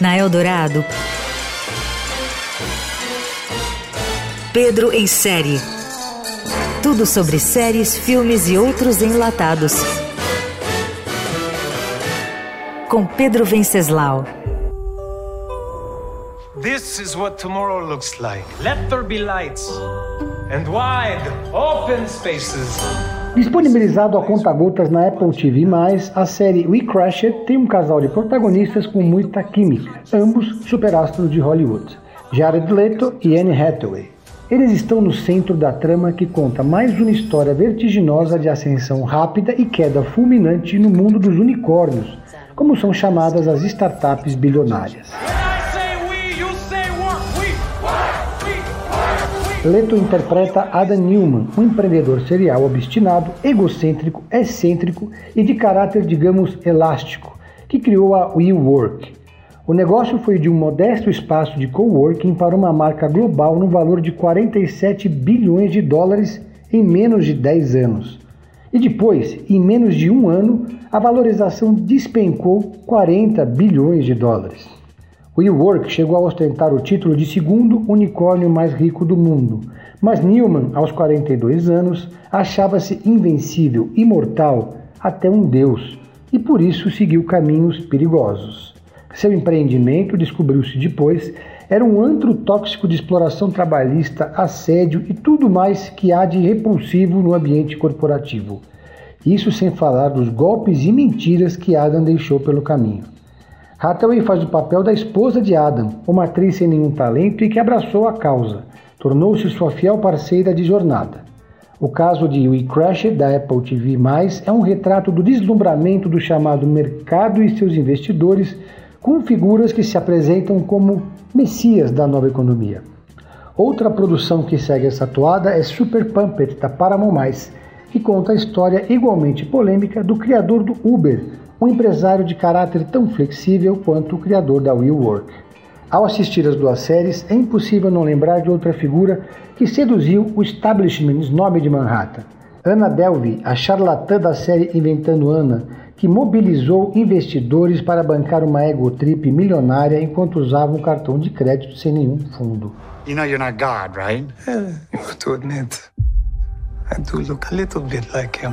Na Eldorado, Pedro em série. Tudo sobre séries, filmes e outros enlatados. Com Pedro Venceslau. This is what tomorrow looks like. Let there be lights and wide, open spaces. Disponibilizado a conta-gotas na Apple TV+, a série We Crashed tem um casal de protagonistas com muita química, ambos superastros de Hollywood, Jared Leto e Anne Hathaway. Eles estão no centro da trama que conta mais uma história vertiginosa de ascensão rápida e queda fulminante no mundo dos unicórnios, como são chamadas as startups bilionárias. Leto interpreta Adam Newman, um empreendedor serial obstinado, egocêntrico, excêntrico e de caráter, digamos, elástico, que criou a WeWork. O negócio foi de um modesto espaço de coworking para uma marca global no valor de 47 bilhões de dólares em menos de 10 anos. E depois, em menos de um ano, a valorização despencou 40 bilhões de dólares. WeWork chegou a ostentar o título de segundo unicórnio mais rico do mundo, mas Newman, aos 42 anos, achava-se invencível, imortal, até um deus, e por isso seguiu caminhos perigosos. Seu empreendimento, descobriu-se depois, era um antro tóxico de exploração trabalhista, assédio e tudo mais que há de repulsivo no ambiente corporativo. Isso sem falar dos golpes e mentiras que Adam deixou pelo caminho. Hathaway faz o papel da esposa de Adam, uma atriz sem nenhum talento e que abraçou a causa. Tornou-se sua fiel parceira de jornada. O caso de We Crashed, da Apple TV+, é um retrato do deslumbramento do chamado mercado e seus investidores com figuras que se apresentam como messias da nova economia. Outra produção que segue essa toada é Super Pumped, da Paramount+, que conta a história igualmente polêmica do criador do Uber, um empresário de caráter tão flexível quanto o criador da WeWork. Ao assistir as duas séries, é impossível não lembrar de outra figura que seduziu o establishment snob de Manhattan. Anna Delvey, a charlatã da série Inventando Anna, que mobilizou investidores para bancar uma ego trip milionária enquanto usava um cartão de crédito sem nenhum fundo. You know you're not God, right? Yeah, you have to admit, I do look a little bit like him.